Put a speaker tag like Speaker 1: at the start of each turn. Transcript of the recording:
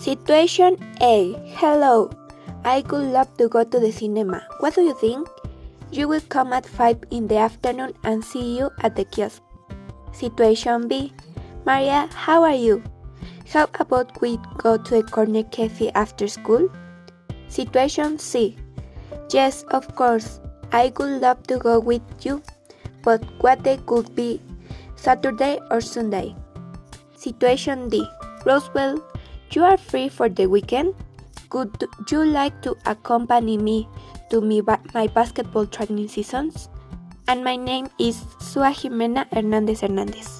Speaker 1: Situation A. Hello. I would love to go to the cinema. What do you think? You will come at 5 in the afternoon and see you at the kiosk. Situation B. Maria, how are you? How about we go to a corner cafe after school? Situation C. Yes, of course. I would love to go with you, but what day could be Saturday or Sunday? Situation D. Roswell, you are free for the weekend? Would you like to accompany me to my basketball training seasons? And my name is Sua Jimena Hernandez Hernandez.